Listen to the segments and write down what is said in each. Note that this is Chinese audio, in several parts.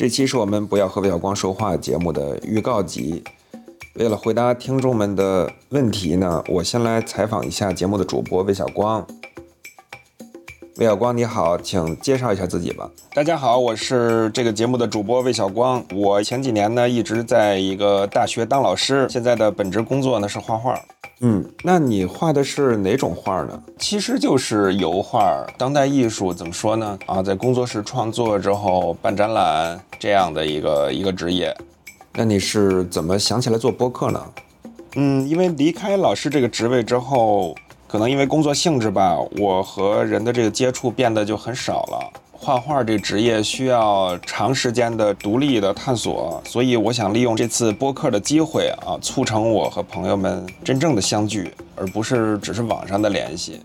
这期是我们不要和魏小光说话节目的预告集。为了回答听众们的问题呢，我先来采访一下节目的主播魏小光。魏小光，你好，请介绍一下自己吧。大家好，我是这个节目的主播魏小光。我前几年呢一直在一个大学当老师，现在的本职工作呢是画画。嗯，那你画的是哪种画呢？其实就是油画，当代艺术怎么说呢？啊，在工作室创作之后办展览这样的一个一个职业。那你是怎么想起来做播客呢？嗯，因为离开老师这个职位之后。可能因为工作性质吧，我和人的这个接触变得就很少了。画画这职业需要长时间的独立的探索，所以我想利用这次播客的机会啊，促成我和朋友们真正的相聚，而不是只是网上的联系。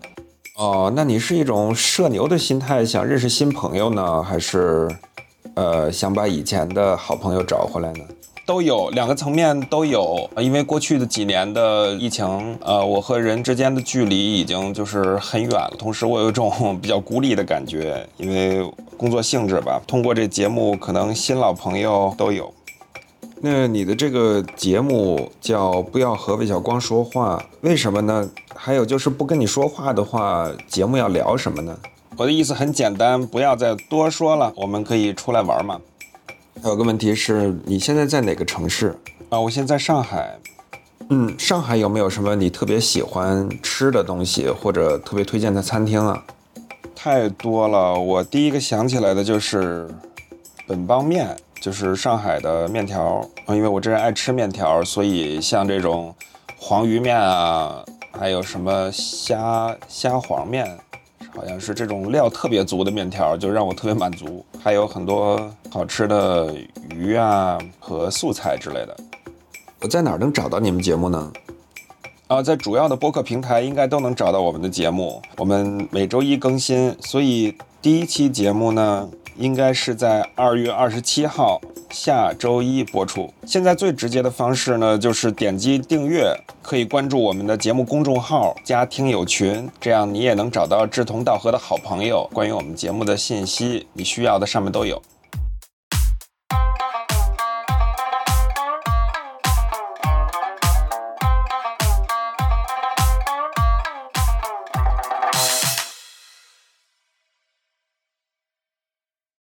哦，那你是一种社牛的心态，想认识新朋友呢，还是，呃，想把以前的好朋友找回来呢？都有两个层面都有，因为过去的几年的疫情，呃，我和人之间的距离已经就是很远了。同时，我有一种比较孤立的感觉，因为工作性质吧。通过这节目，可能新老朋友都有。那你的这个节目叫“不要和魏小光说话”，为什么呢？还有就是不跟你说话的话，节目要聊什么呢？我的意思很简单，不要再多说了，我们可以出来玩嘛。还有个问题是你现在在哪个城市啊？我现在在上海。嗯，上海有没有什么你特别喜欢吃的东西，或者特别推荐的餐厅啊？太多了，我第一个想起来的就是本帮面，就是上海的面条。啊因为我这人爱吃面条，所以像这种黄鱼面啊，还有什么虾虾黄面。好像是这种料特别足的面条，就让我特别满足。还有很多好吃的鱼啊和素菜之类的。我在哪儿能找到你们节目呢？啊，在主要的播客平台应该都能找到我们的节目。我们每周一更新，所以第一期节目呢，应该是在二月二十七号。下周一播出。现在最直接的方式呢，就是点击订阅，可以关注我们的节目公众号，加听友群，这样你也能找到志同道合的好朋友。关于我们节目的信息，你需要的上面都有。